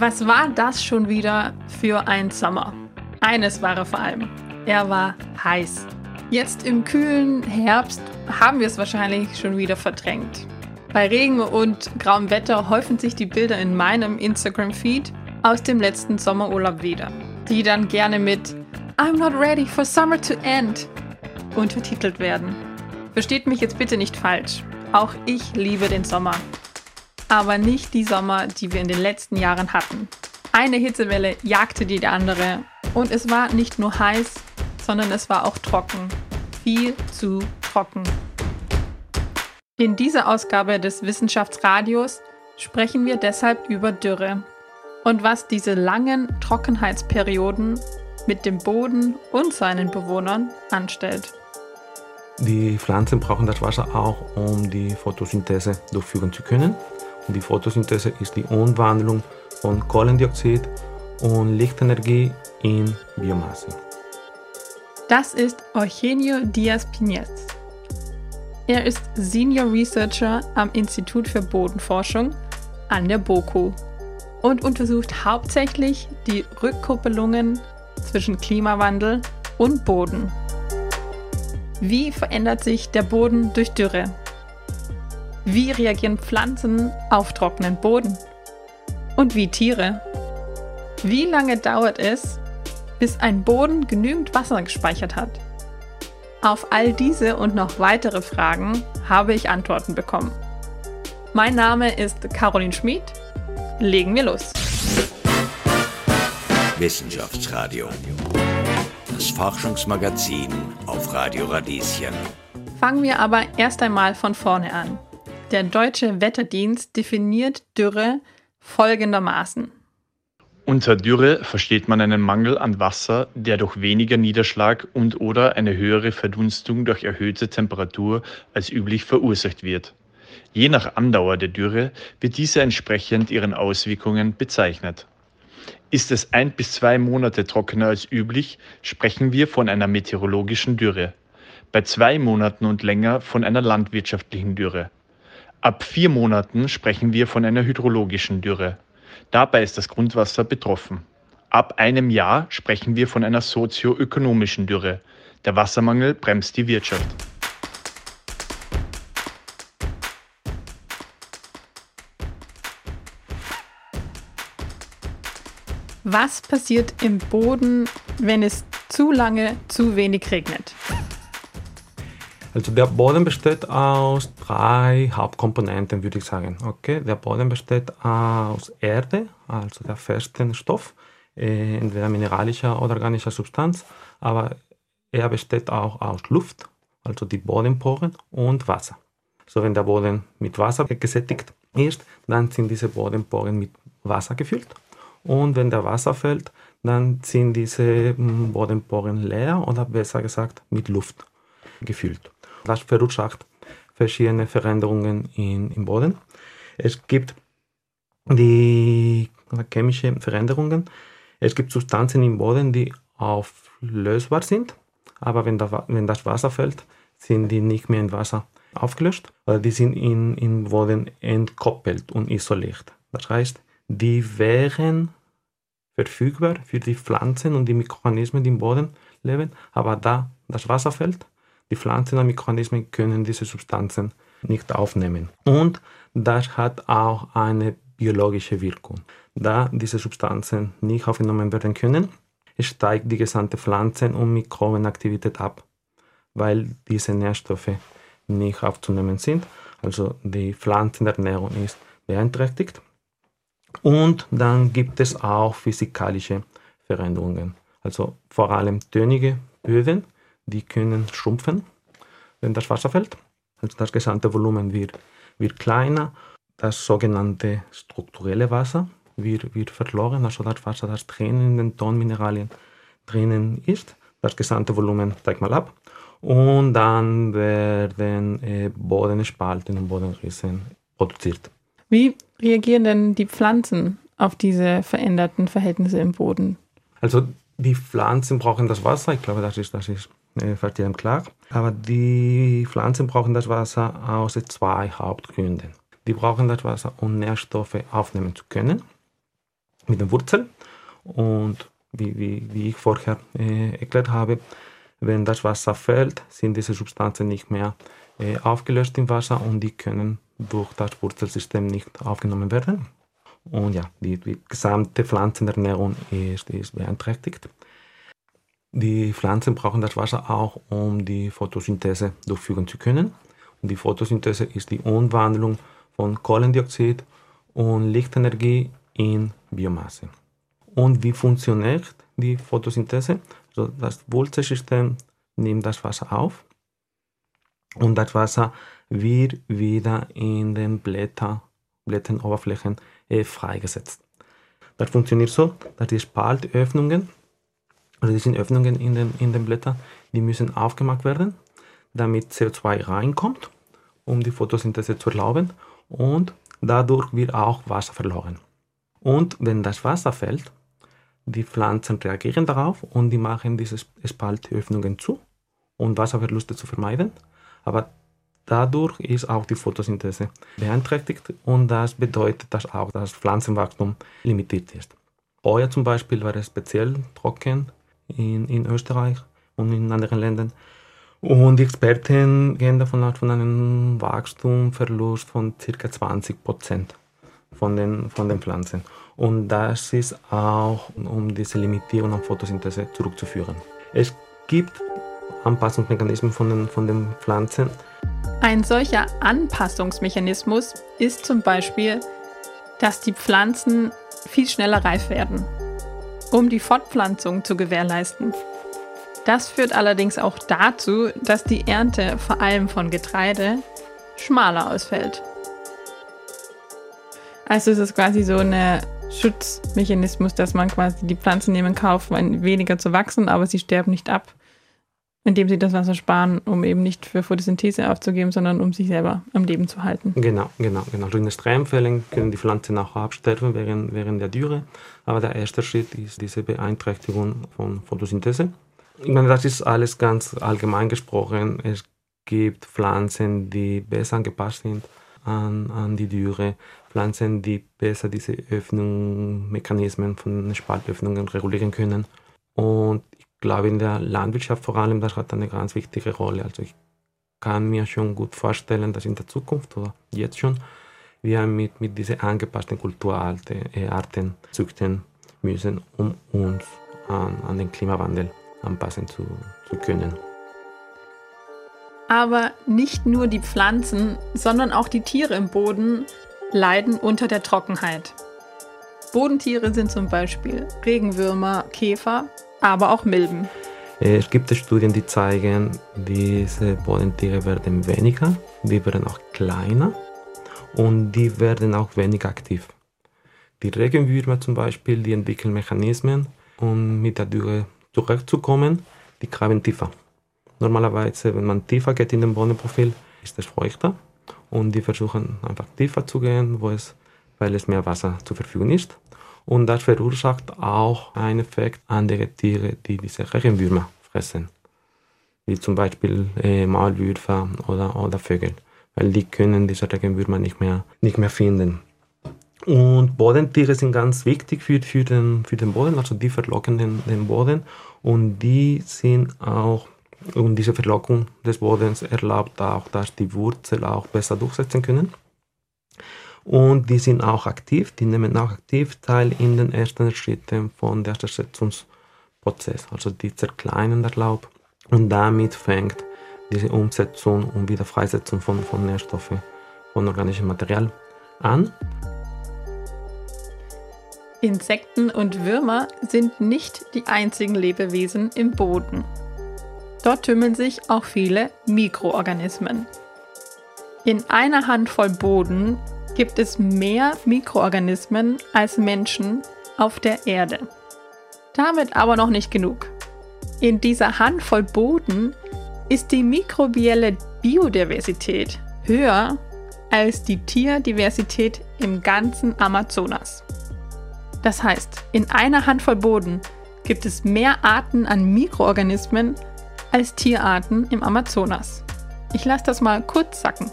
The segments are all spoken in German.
Was war das schon wieder für ein Sommer? Eines war er vor allem. Er war heiß. Jetzt im kühlen Herbst haben wir es wahrscheinlich schon wieder verdrängt. Bei Regen und grauem Wetter häufen sich die Bilder in meinem Instagram-Feed aus dem letzten Sommerurlaub wieder, die dann gerne mit I'm not ready for summer to end untertitelt werden. Versteht mich jetzt bitte nicht falsch. Auch ich liebe den Sommer. Aber nicht die Sommer, die wir in den letzten Jahren hatten. Eine Hitzewelle jagte die andere und es war nicht nur heiß, sondern es war auch trocken. Viel zu trocken. In dieser Ausgabe des Wissenschaftsradios sprechen wir deshalb über Dürre und was diese langen Trockenheitsperioden mit dem Boden und seinen Bewohnern anstellt. Die Pflanzen brauchen das Wasser auch, um die Photosynthese durchführen zu können. Die Photosynthese ist die Umwandlung von Kohlendioxid und Lichtenergie in Biomasse. Das ist Eugenio Diaz Pinez. Er ist Senior Researcher am Institut für Bodenforschung an der BOKU und untersucht hauptsächlich die Rückkoppelungen zwischen Klimawandel und Boden. Wie verändert sich der Boden durch Dürre? Wie reagieren Pflanzen auf trockenen Boden? Und wie Tiere? Wie lange dauert es, bis ein Boden genügend Wasser gespeichert hat? Auf all diese und noch weitere Fragen habe ich Antworten bekommen. Mein Name ist Caroline Schmid. Legen wir los. Wissenschaftsradio. Das Forschungsmagazin auf Radio Radieschen. Fangen wir aber erst einmal von vorne an. Der deutsche Wetterdienst definiert Dürre folgendermaßen. Unter Dürre versteht man einen Mangel an Wasser, der durch weniger Niederschlag und/oder eine höhere Verdunstung durch erhöhte Temperatur als üblich verursacht wird. Je nach Andauer der Dürre wird diese entsprechend ihren Auswirkungen bezeichnet. Ist es ein bis zwei Monate trockener als üblich, sprechen wir von einer meteorologischen Dürre. Bei zwei Monaten und länger von einer landwirtschaftlichen Dürre. Ab vier Monaten sprechen wir von einer hydrologischen Dürre. Dabei ist das Grundwasser betroffen. Ab einem Jahr sprechen wir von einer sozioökonomischen Dürre. Der Wassermangel bremst die Wirtschaft. Was passiert im Boden, wenn es zu lange zu wenig regnet? Also der Boden besteht aus drei Hauptkomponenten, würde ich sagen. Okay, der Boden besteht aus Erde, also der festen Stoff, äh, entweder mineralischer oder organischer Substanz, aber er besteht auch aus Luft, also die Bodenporen und Wasser. So wenn der Boden mit Wasser gesättigt ist, dann sind diese Bodenporen mit Wasser gefüllt und wenn der Wasser fällt, dann sind diese hm, Bodenporen leer oder besser gesagt mit Luft gefüllt. Das verursacht verschiedene Veränderungen in, im Boden. Es gibt die chemische Veränderungen. Es gibt Substanzen im Boden, die auflösbar sind, aber wenn, da, wenn das Wasser fällt, sind die nicht mehr in Wasser aufgelöst, weil die sind in, im Boden entkoppelt und isoliert. Das heißt, die wären verfügbar für die Pflanzen und die Mikroorganismen, die im Boden leben, aber da das Wasser fällt, die Pflanzen und Mikroorganismen können diese Substanzen nicht aufnehmen. Und das hat auch eine biologische Wirkung. Da diese Substanzen nicht aufgenommen werden können, steigt die gesamte Pflanzen- und Mikrobenaktivität ab, weil diese Nährstoffe nicht aufzunehmen sind. Also die Pflanzenernährung ist beeinträchtigt. Und dann gibt es auch physikalische Veränderungen. Also vor allem tönige Böden die können schrumpfen, wenn das Wasser fällt. Also das gesamte Volumen wird, wird kleiner. Das sogenannte strukturelle Wasser wird, wird verloren, also das Wasser, das drinnen in den Tonmineralien drinnen ist. Das gesamte Volumen steigt mal ab. Und dann werden äh, Bodenspalten und Bodenrissen produziert. Wie reagieren denn die Pflanzen auf diese veränderten Verhältnisse im Boden? Also die Pflanzen brauchen das Wasser, ich glaube, das ist, das ist äh, fällt jedem klar. Aber die Pflanzen brauchen das Wasser aus zwei Hauptgründen. Die brauchen das Wasser, um Nährstoffe aufnehmen zu können. mit den Wurzeln. Und wie, wie, wie ich vorher äh, erklärt habe, wenn das Wasser fällt, sind diese Substanzen nicht mehr äh, aufgelöst im Wasser und die können durch das Wurzelsystem nicht aufgenommen werden. Und ja, die, die gesamte Pflanzenernährung ist, ist beeinträchtigt. Die Pflanzen brauchen das Wasser auch, um die Photosynthese durchführen zu können. Und die Photosynthese ist die Umwandlung von Kohlendioxid und Lichtenergie in Biomasse. Und wie funktioniert die Photosynthese? Also das Wurzelsystem nimmt das Wasser auf und das Wasser wird wieder in den Blätter, Blätteroberflächen äh, freigesetzt. Das funktioniert so, dass die Spaltöffnungen, also die sind Öffnungen in den, in den Blättern, die müssen aufgemacht werden, damit CO2 reinkommt, um die Photosynthese zu erlauben und dadurch wird auch Wasser verloren. Und wenn das Wasser fällt, die Pflanzen reagieren darauf und die machen diese Spaltöffnungen zu, um Wasserverluste zu vermeiden. Aber dadurch ist auch die Photosynthese beeinträchtigt und das bedeutet, dass auch das Pflanzenwachstum limitiert ist. Heuer zum Beispiel war es speziell trocken in, in Österreich und in anderen Ländern. Und die Experten gehen davon aus, von einem Wachstumverlust von ca. 20 Prozent von den, von den Pflanzen. Und das ist auch, um diese Limitierung an Photosynthese zurückzuführen. Es gibt Anpassungsmechanismen von den, von den Pflanzen. Ein solcher Anpassungsmechanismus ist zum Beispiel, dass die Pflanzen viel schneller reif werden, um die Fortpflanzung zu gewährleisten. Das führt allerdings auch dazu, dass die Ernte vor allem von Getreide schmaler ausfällt. Also es ist quasi so eine Schutzmechanismus, dass man quasi die Pflanzen nehmen Kauf, weniger zu wachsen, aber sie sterben nicht ab, indem sie das Wasser sparen, um eben nicht für Photosynthese aufzugeben, sondern um sich selber am Leben zu halten. Genau, genau, genau. Also in Extremfällen können die Pflanzen auch absterben während, während der Dürre, aber der erste Schritt ist diese Beeinträchtigung von Photosynthese. Ich meine, das ist alles ganz allgemein gesprochen. Es gibt Pflanzen, die besser angepasst sind an, an die Dürre. Pflanzen, die besser diese Öffnungsmechanismen von Spaltöffnungen regulieren können. Und ich glaube, in der Landwirtschaft vor allem, das hat eine ganz wichtige Rolle. Also ich kann mir schon gut vorstellen, dass in der Zukunft oder jetzt schon wir mit, mit diesen angepassten Kulturarten äh, züchten müssen, um uns an, an den Klimawandel anpassen zu, zu können. Aber nicht nur die Pflanzen, sondern auch die Tiere im Boden leiden unter der Trockenheit. Bodentiere sind zum Beispiel Regenwürmer, Käfer, aber auch Milben. Es gibt Studien, die zeigen, diese Bodentiere werden weniger, die werden auch kleiner und die werden auch weniger aktiv. Die Regenwürmer zum Beispiel, die entwickeln Mechanismen, um mit der Dürre zurechtzukommen, die graben tiefer. Normalerweise, wenn man tiefer geht in dem Bodenprofil, ist es feuchter und die versuchen einfach tiefer zu gehen, wo es, weil es mehr Wasser zur Verfügung ist. Und das verursacht auch einen Effekt andere Tiere, die diese Regenwürmer fressen, wie zum Beispiel äh, Maulwürfer oder, oder Vögel, weil die können diese Regenwürmer nicht mehr, nicht mehr finden. Und Bodentiere sind ganz wichtig für, für, den, für den Boden, also die verlocken den, den Boden und die sind auch und diese Verlockung des Bodens erlaubt auch, dass die Wurzel auch besser durchsetzen können. Und die sind auch aktiv, die nehmen auch aktiv teil in den ersten Schritten von der Zersetzungsprozess. Also die zerkleinern das Laub und damit fängt diese Umsetzung und Wiederfreisetzung von, von Nährstoffen, von organischem Material an. Insekten und Würmer sind nicht die einzigen Lebewesen im Boden. Dort tümmeln sich auch viele Mikroorganismen. In einer Handvoll Boden gibt es mehr Mikroorganismen als Menschen auf der Erde. Damit aber noch nicht genug. In dieser Handvoll Boden ist die mikrobielle Biodiversität höher als die Tierdiversität im ganzen Amazonas. Das heißt, in einer Handvoll Boden gibt es mehr Arten an Mikroorganismen als Tierarten im Amazonas. Ich lasse das mal kurz sacken.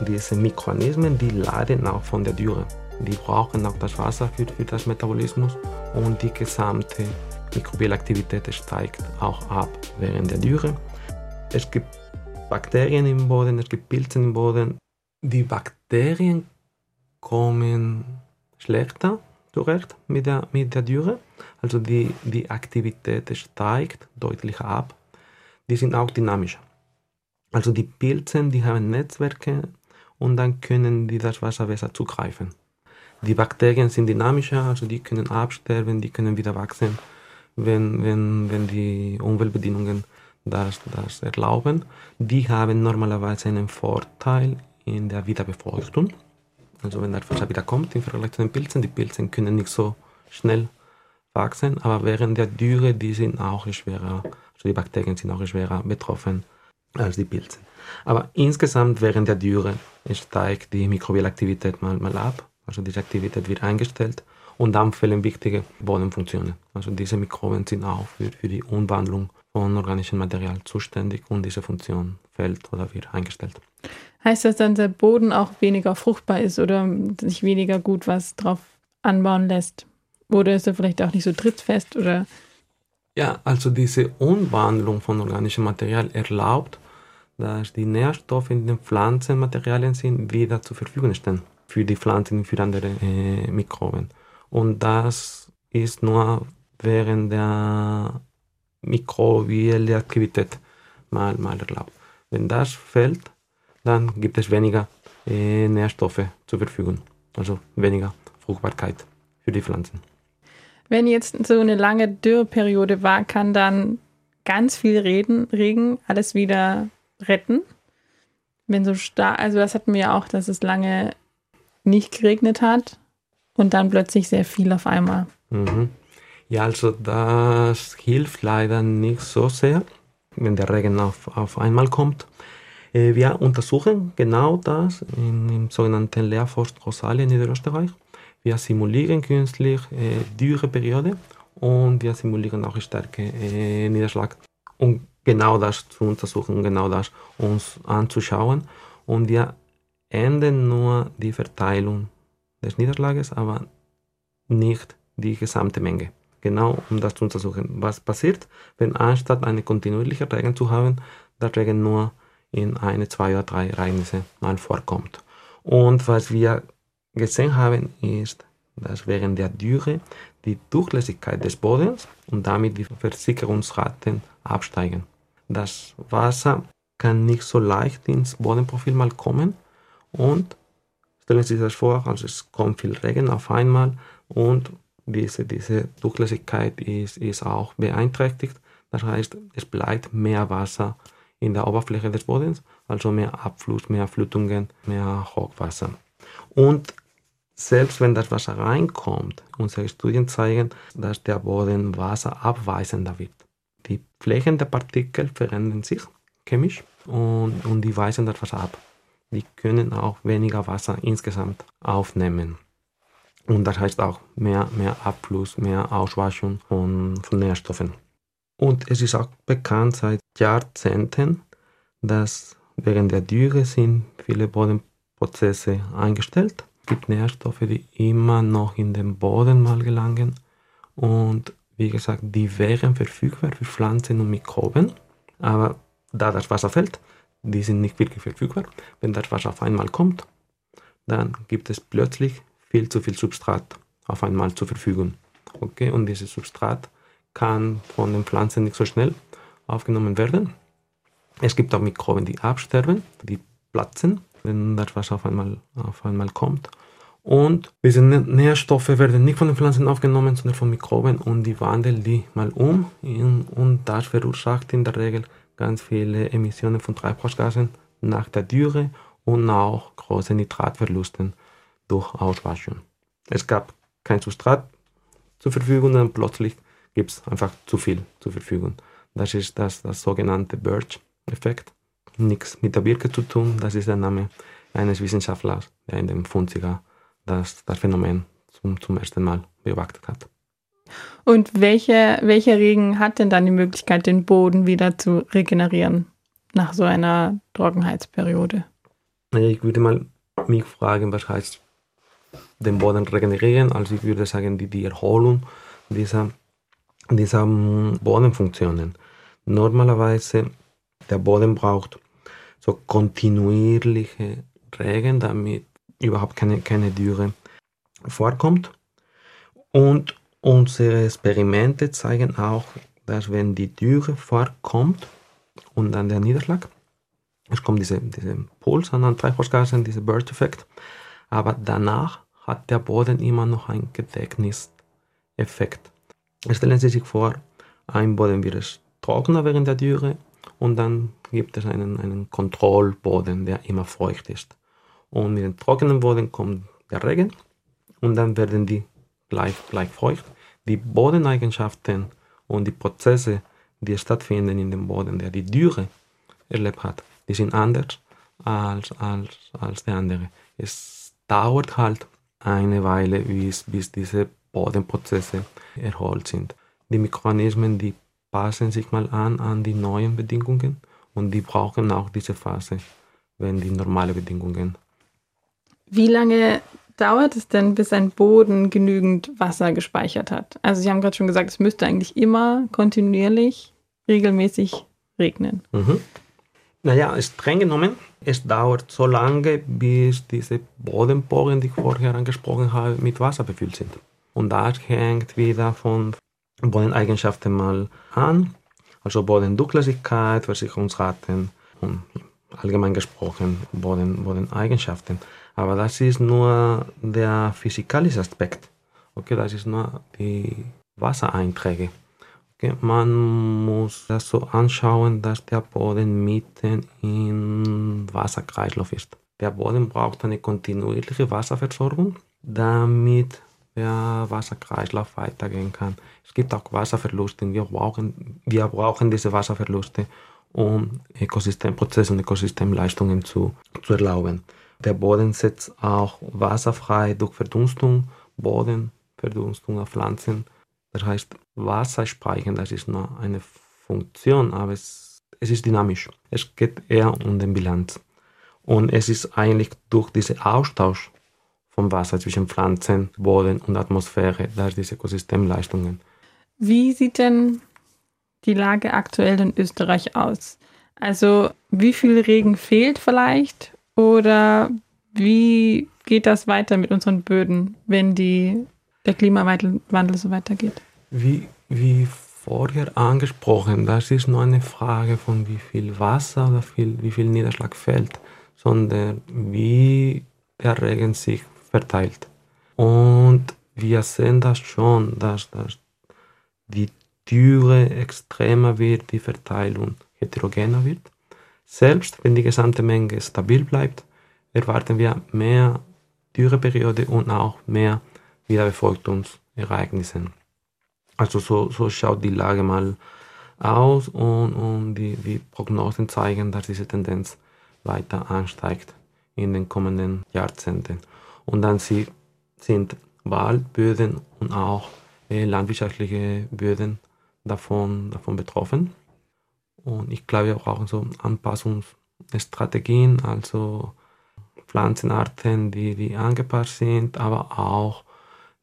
Diese Mikroorganismen, die leiden auch von der Dürre. die brauchen auch das Wasser für, für das Metabolismus und die gesamte mikrobielle Aktivität steigt auch ab während der Dürre. Es gibt Bakterien im Boden, es gibt Pilze im Boden. Die Bakterien kommen schlechter zurecht mit der, mit der Dürre. Also die, die Aktivität steigt deutlich ab. Die sind auch dynamischer. Also die Pilze, die haben Netzwerke und dann können die das Wasser besser zugreifen. Die Bakterien sind dynamischer, also die können absterben, die können wieder wachsen, wenn, wenn, wenn die Umweltbedingungen das, das erlauben. Die haben normalerweise einen Vorteil in der Wiederbefeuchtung. Also wenn das Wasser wieder kommt im Vergleich zu den Pilzen, die Pilze können nicht so schnell wachsen, aber während der Dürre, die sind auch schwerer, also die Bakterien sind auch schwerer betroffen als die Pilze. Aber insgesamt während der Dürre steigt die mikrobielle Aktivität mal, mal ab, also diese Aktivität wird eingestellt und dann fehlen wichtige Bodenfunktionen. Also diese Mikroben sind auch für, für die Umwandlung von organischem Material zuständig und diese Funktion fällt oder wird eingestellt. Heißt das dann, der Boden auch weniger fruchtbar ist oder sich weniger gut was drauf anbauen lässt? Oder ist er vielleicht auch nicht so trittfest oder? Ja, also diese Umwandlung von organischem Material erlaubt, dass die Nährstoffe in den Pflanzenmaterialien sind, wieder zur Verfügung stehen für die Pflanzen, für andere äh, Mikroben. Und das ist nur während der mikrobiellen Aktivität mal, mal erlaubt. Wenn das fällt, dann gibt es weniger äh, Nährstoffe zur Verfügung, also weniger Fruchtbarkeit für die Pflanzen. Wenn jetzt so eine lange Dürreperiode war, kann dann ganz viel Regen alles wieder retten? Wenn so stark, also das hatten wir ja auch, dass es lange nicht geregnet hat und dann plötzlich sehr viel auf einmal. Mhm. Ja, also das hilft leider nicht so sehr, wenn der Regen auf, auf einmal kommt. Äh, wir untersuchen genau das im sogenannten Lehrforst Rosalia in Niederösterreich. Wir simulieren künstlich äh, Dürreperiode und wir simulieren auch starke äh, Niederschlag, um genau das zu untersuchen, genau das uns anzuschauen. Und wir ändern nur die Verteilung des Niederschlages, aber nicht die gesamte Menge. Genau um das zu untersuchen. Was passiert, wenn anstatt eine kontinuierliche Regen zu haben, der Regen nur in eine, zwei oder drei Ereignisse mal vorkommt. Und was wir gesehen haben, ist, dass während der Dürre die Durchlässigkeit des Bodens und damit die Versickerungsraten absteigen. Das Wasser kann nicht so leicht ins Bodenprofil mal kommen und stellen Sie sich das vor, also es kommt viel Regen auf einmal und diese, diese Durchlässigkeit ist, ist auch beeinträchtigt. Das heißt, es bleibt mehr Wasser in der Oberfläche des Bodens, also mehr Abfluss, mehr Flutungen, mehr Hochwasser. Und selbst wenn das Wasser reinkommt, unsere Studien zeigen, dass der Boden wasserabweisender wird. Die Flächen der Partikel verändern sich chemisch und, und die weisen Wasser ab. Die können auch weniger Wasser insgesamt aufnehmen. Und das heißt auch mehr, mehr Abfluss, mehr Auswaschung von, von Nährstoffen. Und es ist auch bekannt seit Jahrzehnten, dass während der Dürre sind viele Bodenprozesse eingestellt. Es gibt Nährstoffe, die immer noch in den Boden mal gelangen. Und wie gesagt, die wären verfügbar für Pflanzen und Mikroben. Aber da das Wasser fällt, die sind nicht wirklich verfügbar. Wenn das Wasser auf einmal kommt, dann gibt es plötzlich viel zu viel Substrat auf einmal zur Verfügung. Okay, und dieses Substrat kann von den Pflanzen nicht so schnell aufgenommen werden. Es gibt auch Mikroben, die absterben, die platzen, wenn das Wasser auf einmal, auf einmal kommt. Und diese Nährstoffe werden nicht von den Pflanzen aufgenommen, sondern von Mikroben und die wandeln die mal um. Und das verursacht in der Regel ganz viele Emissionen von Treibhausgasen nach der Dürre und auch große Nitratverluste durch Auswaschung. Es gab kein Substrat zur Verfügung und plötzlich gibt es einfach zu viel zur Verfügung. Das ist das, das sogenannte Birch-Effekt. Nichts mit der Birke zu tun, das ist der Name eines Wissenschaftlers, der in den 50er das, das Phänomen zum, zum ersten Mal beobachtet hat. Und welche, welcher Regen hat denn dann die Möglichkeit, den Boden wieder zu regenerieren nach so einer Trockenheitsperiode? Ich würde mal mich fragen, was heißt den Boden regenerieren. Also ich würde sagen, die, die Erholung dieser, dieser ähm, Bodenfunktionen. Normalerweise der Boden braucht so kontinuierliche Regen, damit überhaupt keine, keine Dürre vorkommt. Und unsere Experimente zeigen auch, dass wenn die Dürre vorkommt und dann der Niederschlag, es kommt diese, diese Puls an Treibhausgasen, dieser Burst-Effekt, aber danach hat der Boden immer noch einen Gedächtniseffekt. Stellen Sie sich vor, ein Boden wird trockener während der Dürre und dann gibt es einen, einen Kontrollboden, der immer feucht ist. Und mit dem trockenen Boden kommt der Regen und dann werden die gleich, gleich feucht. Die Bodeneigenschaften und die Prozesse, die stattfinden in dem Boden, der die Dürre erlebt hat, die sind anders als, als, als der andere. Es dauert halt eine Weile, bis, bis diese Bodenprozesse erholt sind. Die Mikroorganismen, die passen sich mal an an die neuen Bedingungen und die brauchen auch diese Phase, wenn die normale Bedingungen. Wie lange dauert es denn, bis ein Boden genügend Wasser gespeichert hat? Also Sie haben gerade schon gesagt, es müsste eigentlich immer kontinuierlich, regelmäßig regnen. Mhm. Naja, streng genommen, es dauert so lange, bis diese Bodenporen, die ich vorher angesprochen habe, mit Wasser befüllt sind. Und das hängt wieder von Bodeneigenschaften mal an, also Bodendurchlässigkeit, Versicherungsraten und allgemein gesprochen Boden, Bodeneigenschaften. Aber das ist nur der physikalische Aspekt. Okay, das ist nur die Wassereinträge. Okay, man muss das so anschauen, dass der Boden mitten im Wasserkreislauf ist. Der Boden braucht eine kontinuierliche Wasserversorgung, damit der Wasserkreislauf weitergehen kann. Es gibt auch Wasserverluste. Wir brauchen, wir brauchen diese Wasserverluste, um Ökosystemprozesse und Ökosystemleistungen zu, zu erlauben. Der Boden setzt auch Wasser frei durch Verdunstung, Bodenverdunstung auf Pflanzen. Das heißt, Wasser speichern, das ist nur eine Funktion, aber es, es ist dynamisch. Es geht eher um den Bilanz. Und es ist eigentlich durch diesen Austausch vom Wasser zwischen Pflanzen, Boden und Atmosphäre, da diese Ökosystemleistungen. Wie sieht denn die Lage aktuell in Österreich aus? Also wie viel Regen fehlt vielleicht oder wie geht das weiter mit unseren Böden, wenn die, der Klimawandel so weitergeht? Wie, wie vorher angesprochen, das ist nur eine Frage von wie viel Wasser oder viel, wie viel Niederschlag fällt, sondern wie der Regen sich verteilt. Und wir sehen das schon, dass, dass die Dürre extremer wird, die Verteilung heterogener wird. Selbst wenn die gesamte Menge stabil bleibt, erwarten wir mehr Dürreperiode und auch mehr Wiederbefeuchtungsereignisse. Also so, so schaut die Lage mal aus und, und die, die Prognosen zeigen, dass diese Tendenz weiter ansteigt in den kommenden Jahrzehnten. Und dann sie, sind Waldböden und auch äh, landwirtschaftliche Böden davon, davon betroffen. Und ich glaube, wir brauchen so Anpassungsstrategien, also Pflanzenarten, die, die angepasst sind, aber auch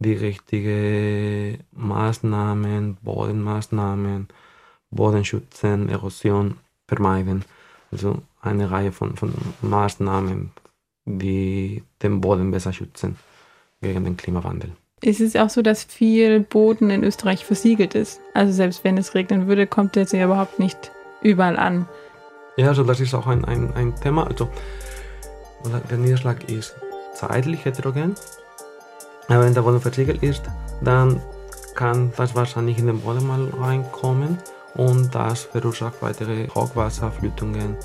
die richtigen Maßnahmen, Bodenmaßnahmen, Bodenschützen, Erosion vermeiden. Also eine Reihe von, von Maßnahmen, die den Boden besser schützen gegen den Klimawandel. Es ist auch so, dass viel Boden in Österreich versiegelt ist. Also selbst wenn es regnen würde, kommt der ja überhaupt nicht überall an. Ja, also das ist auch ein, ein, ein Thema. Also der Niederschlag ist zeitlich heterogen. Aber wenn der Boden versiegelt ist, dann kann das Wasser nicht in den Boden mal reinkommen und das verursacht weitere Hochwasserflutungen.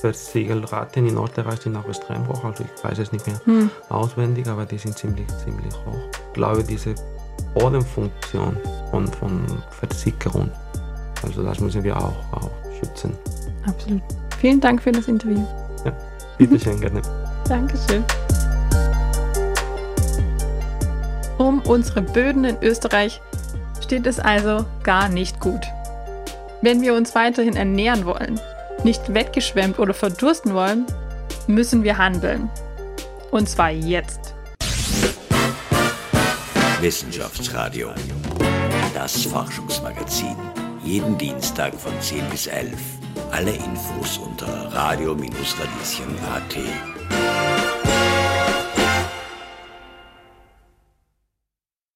Versiegelraten in Österreich sind auch extrem hoch, also ich weiß es nicht mehr hm. auswendig, aber die sind ziemlich, ziemlich hoch. Ich glaube, diese Bodenfunktion von, von Versickerung, also das müssen wir auch, auch schützen. Absolut. Vielen Dank für das Interview. Ja, bitte schön, gerne. Dankeschön. Um unsere Böden in Österreich steht es also gar nicht gut. Wenn wir uns weiterhin ernähren wollen, nicht weggeschwemmt oder verdursten wollen, müssen wir handeln. Und zwar jetzt. Wissenschaftsradio. Das Forschungsmagazin. Jeden Dienstag von 10 bis 11. Alle Infos unter radio-radieschen.at.